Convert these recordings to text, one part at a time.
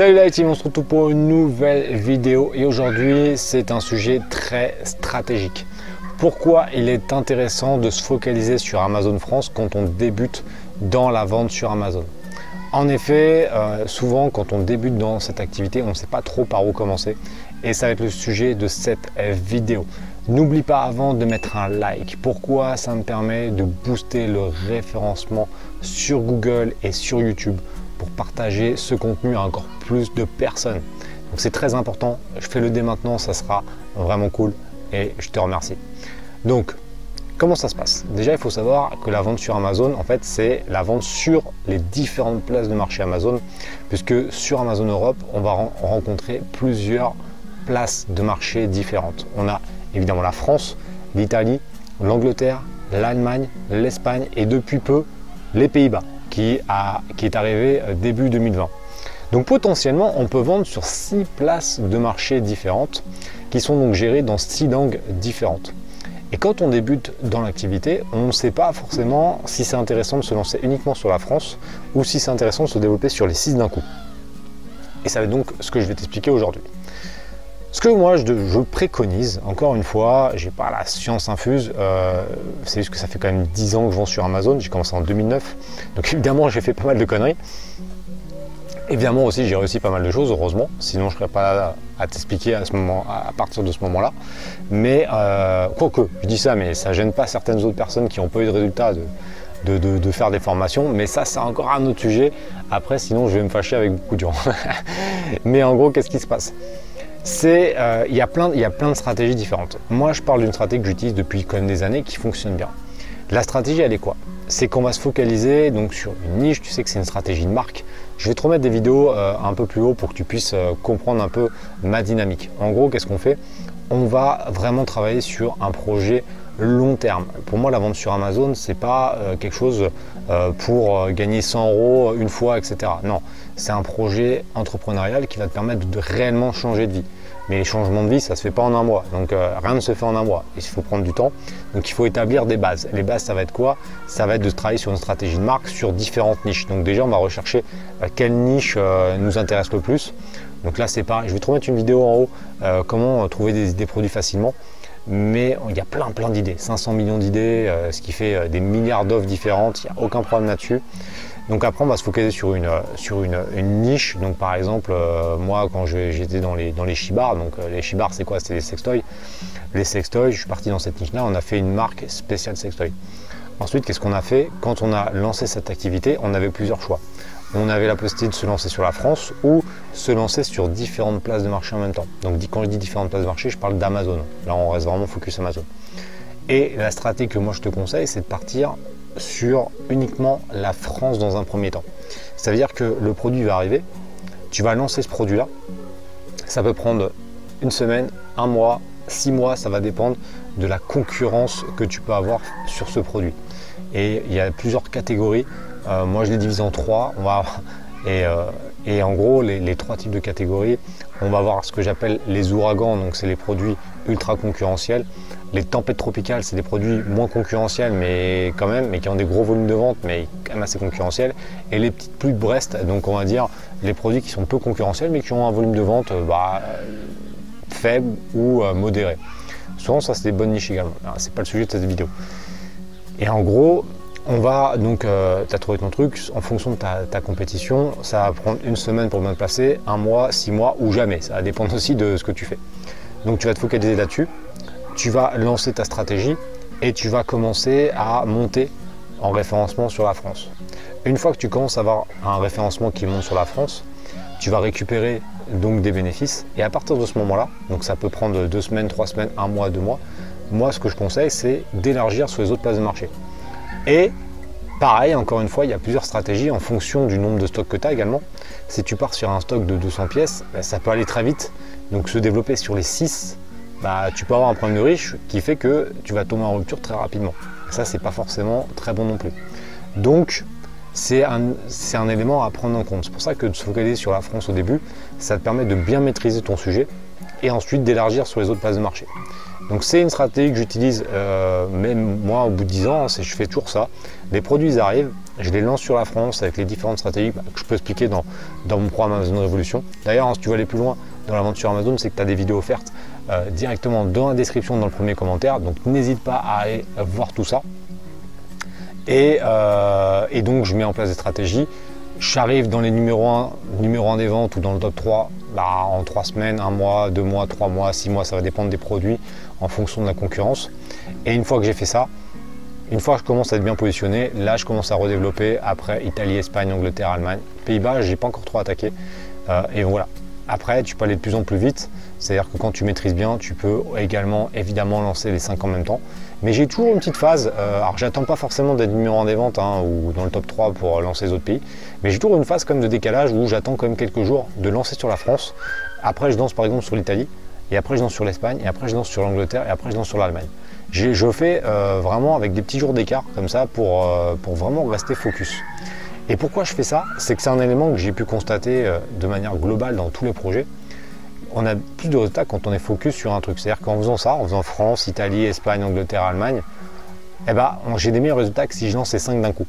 Salut la team, on se retrouve pour une nouvelle vidéo et aujourd'hui c'est un sujet très stratégique. Pourquoi il est intéressant de se focaliser sur Amazon France quand on débute dans la vente sur Amazon? En effet, euh, souvent quand on débute dans cette activité, on ne sait pas trop par où commencer et ça va être le sujet de cette vidéo. N'oublie pas avant de mettre un like. Pourquoi Ça me permet de booster le référencement sur Google et sur YouTube? Pour partager ce contenu à encore plus de personnes. Donc c'est très important. Je fais le dès maintenant, ça sera vraiment cool et je te remercie. Donc, comment ça se passe? Déjà, il faut savoir que la vente sur Amazon, en fait, c'est la vente sur les différentes places de marché Amazon, puisque sur Amazon Europe, on va rencontrer plusieurs places de marché différentes. On a évidemment la France, l'Italie, l'Angleterre, l'Allemagne, l'Espagne et depuis peu les Pays-Bas qui, est arrivé euh, début 2020. Donc potentiellement, on peut vendre sur six places de marché différentes qui sont donc gérées dans six langues différentes. Et quand on débute dans l'activité, on ne sait pas forcément si c'est intéressant de se lancer uniquement sur la France ou si c'est intéressant de se développer sur les six d'un coup. Et ça va être donc ce que je vais t'expliquer aujourd'hui. Ce que moi je, préconise, encore une fois, j'ai pas la science infuse, euh, c'est juste que ça fait quand même 10 ans que je vends sur Amazon, j'ai commencé en 2009, donc évidemment j'ai fait pas mal de conneries. Évidemment aussi j'ai réussi pas mal de choses, heureusement, sinon je serais pas là à t'expliquer à, ce moment, à partir de ce moment-là. Mais euh, quoique, je dis ça, mais ça gêne pas certaines autres personnes qui n'ont pas eu de résultats de, de, faire des formations, mais ça c'est encore un autre sujet. Après, sinon je vais me fâcher avec beaucoup de gens. mais en gros, qu'est-ce qui se passe? Euh, il y, a plein, y a plein de stratégies différentes. Moi, je parle d'une stratégie que j'utilise depuis quand même des années qui fonctionne bien. La stratégie, elle est quoi? C'est qu'on va se focaliser donc sur une niche. Tu sais que c'est une stratégie de marque. Je vais te remettre des vidéos euh, un peu plus haut pour que tu puisses euh, comprendre un peu ma dynamique. En gros, qu'est-ce qu'on fait? On va vraiment travailler sur un projet long terme. Pour moi, la vente sur Amazon, c'est pas quelque chose pour gagner 100 euros une fois, etc. Non, c'est un projet entrepreneurial qui va te permettre de réellement changer de vie. Mais les changements de vie, ça ne se fait pas en un mois. Donc euh, rien ne se fait en un mois. Il faut prendre du temps. Donc il faut établir des bases. Les bases, ça va être quoi? Ça va être de travailler sur une stratégie de marque sur différentes niches. Donc déjà, on va rechercher euh, quelle niche euh, nous intéresse le plus. Donc là, c'est pareil. Je vais te remettre une vidéo en haut, comment trouver des, produits facilement mais il y a plein plein d'idées, 500 millions d'idées, ce qui fait des milliards d'offres différentes, il n'y a aucun problème là-dessus. Donc après, on va se focaliser sur une, sur une, niche. Donc par exemple, euh, moi, quand j'étais dans les, dans les chibars, donc euh, les chibars, c'est quoi? C'est les sextoys. Les sextoys, je suis parti dans cette niche-là, on a fait une marque spéciale sextoy. Ensuite, qu'est-ce qu'on a fait? Quand on a lancé cette activité, on avait plusieurs choix. On avait la possibilité de se lancer sur la France ou se lancer sur différentes places de marché en même temps. Donc quand je dis différentes places de marché, je parle d'Amazon. Là, on reste vraiment focus Amazon. Et la stratégie que moi je te conseille, c'est de partir sur uniquement la France dans un premier temps. Ça veut dire que le produit va arriver, tu vas lancer ce produit-là, ça peut prendre une semaine, un mois, six mois, ça va dépendre de la concurrence que tu peux avoir sur ce produit. Et il y a plusieurs catégories. Euh, moi, je les divise en trois. On va, et, euh, et en gros, les, trois types de catégories, on va voir ce que j'appelle les ouragans, donc c'est les produits ultra concurrentiels. Les tempêtes tropicales, c'est des produits moins concurrentiels, mais quand même, mais qui ont des gros volumes de vente, mais quand même assez concurrentiels. Et les petites pluies de Brest, donc on va dire les produits qui sont peu concurrentiels, mais qui ont un volume de vente euh, bah, faible ou euh, modéré. Souvent, ça, c'est des bonnes niches également. C'est pas le sujet de cette vidéo. Et en gros, on va donc, euh, tu as trouvé ton truc, en fonction de ta, compétition, ça va prendre une semaine pour bien te placer, un mois, six mois ou jamais. Ça va dépendre aussi de ce que tu fais. Donc tu vas te focaliser là-dessus, tu vas lancer ta stratégie et tu vas commencer à monter en référencement sur la France. Une fois que tu commences à avoir un référencement qui monte sur la France, tu vas récupérer donc des bénéfices et à partir de ce moment-là, donc ça peut prendre deux semaines, trois semaines, un mois, deux mois, moi ce que je conseille c'est d'élargir sur les autres places de marché. Et pareil, encore une fois, il y a plusieurs stratégies en fonction du nombre de stocks que tu as également. Si tu pars sur un stock de 200 pièces, bah, ça peut aller très vite. Donc se développer sur les 6, bah, tu peux avoir un problème de riche qui fait que tu vas tomber en rupture très rapidement. ça, c'est pas forcément très bon non plus. Donc, c'est un, un, élément à prendre en compte. C'est pour ça que de se focaliser sur la France au début, ça te permet de bien maîtriser ton sujet et ensuite d'élargir sur les autres places de marché. Donc c'est une stratégie que j'utilise euh, même moi au bout de 10 ans, hein, je fais toujours ça. Les produits arrivent, je les lance sur la France avec les différentes stratégies que je peux expliquer dans, dans mon programme Amazon Révolution. D'ailleurs, hein, si tu veux aller plus loin dans l'aventure Amazon, c'est que tu as des vidéos offertes euh, directement dans la description, dans le premier commentaire. Donc n'hésite pas à aller voir tout ça. Et, euh, donc je mets en place des stratégies j'arrive dans les numéros 1, numéro 1 des ventes ou dans le top 3 bah, en 3 semaines, 1 mois, 2 mois, 3 mois, 6 mois, ça va dépendre des produits en fonction de la concurrence. Et une fois que j'ai fait ça, une fois que je commence à être bien positionné, là je commence à redévelopper après Italie, Espagne, Angleterre, Allemagne. Pays-Bas, j'ai pas encore trop attaqué. Euh, et voilà. Après, tu peux aller de plus en plus vite. C'est-à-dire que quand tu maîtrises bien, tu peux également évidemment lancer les 5 en même temps. Mais j'ai toujours une petite phase, euh, alors j'attends pas forcément d'être numéro 1 des ventes hein, ou dans le top 3 pour lancer les autres pays, mais j'ai toujours une phase de décalage où j'attends quand même quelques jours de lancer sur la France. Après je danse par exemple sur l'Italie, et après je danse sur l'Espagne, et après je danse sur l'Angleterre, et après je danse sur l'Allemagne. Je fais euh, vraiment avec des petits jours d'écart comme ça pour, euh, pour vraiment rester focus. Et pourquoi je fais ça? C'est que c'est un élément que j'ai pu constater de manière globale dans tous les projets on a plus de résultats quand on est focus sur un truc. C'est-à-dire qu'en faisant ça, en faisant France, Italie, Espagne, Angleterre, Allemagne, eh ben, j'ai des meilleurs résultats que si je lance ces 5 d'un coup.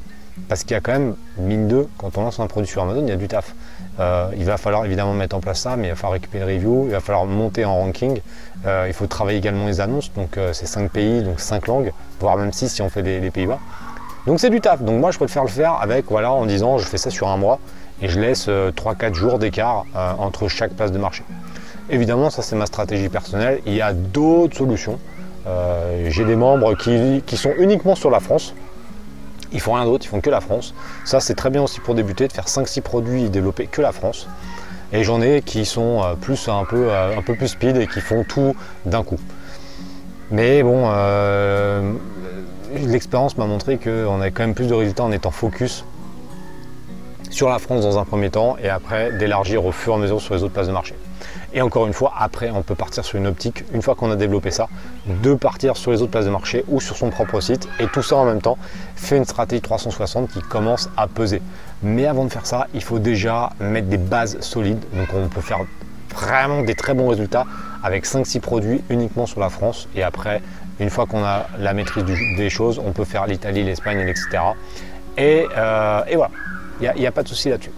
Parce qu'il y a quand même, mine de, quand on lance un produit sur Amazon, il y a du taf. Euh, il va falloir évidemment mettre en place ça, mais il va falloir récupérer les reviews, il va falloir monter en ranking. Euh, il faut travailler également les annonces, donc euh, c'est 5 pays, donc 5 langues, voire même 6 si on fait les, Pays-Bas. Donc c'est du taf. Donc moi je préfère le faire avec, voilà, en disant je fais ça sur un mois et je laisse 3-4 jours d'écart entre chaque place de marché. Évidemment, ça c'est ma stratégie personnelle. Il y a d'autres solutions. Euh, j'ai des membres qui, sont uniquement sur la France. Ils font rien d'autre, ils font que la France. Ça c'est très bien aussi pour débuter, de faire 5-6 produits et développer que la France. Et j'en ai qui sont euh, plus un peu, euh, un peu plus speed et qui font tout d'un coup. Mais bon, l'expérience m'a montré qu'on a quand même plus de résultats en étant focus sur la France dans un premier temps et après d'élargir au fur et à mesure sur les autres places de marché. Et encore une fois, après, on peut partir sur une optique, une fois qu'on a développé ça, de partir sur les autres places de marché ou sur son propre site. Et tout ça en même temps fait une stratégie 360 qui commence à peser. Mais avant de faire ça, il faut déjà mettre des bases solides. Donc on peut faire vraiment des très bons résultats avec 5-6 produits uniquement sur la France. Et après, une fois qu'on a la maîtrise des choses, on peut faire l'Italie, l'Espagne, etc. Et, euh, et voilà, il n'y a, pas de souci là-dessus.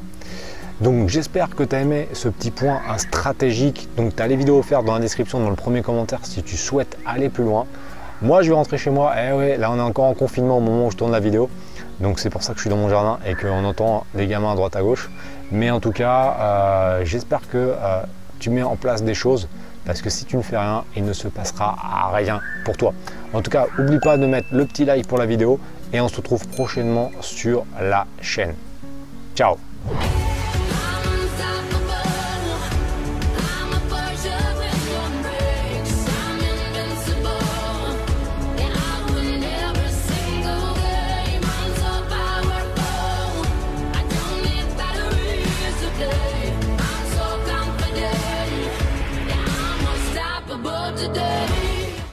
Donc j'espère que tu as aimé ce petit point stratégique. Donc tu as les vidéos offertes dans la description, dans le premier commentaire si tu souhaites aller plus loin. Moi je vais rentrer chez moi. Eh ouais, là on est encore en confinement au moment où je tourne la vidéo. Donc c'est pour ça que je suis dans mon jardin et qu'on entend les gamins à droite à gauche. Mais en tout cas, euh, j'espère que euh, tu mets en place des choses parce que si tu ne fais rien, il ne se passera rien pour toi. En tout cas, n'oublie pas de mettre le petit like pour la vidéo et on se retrouve prochainement sur la chaîne. Ciao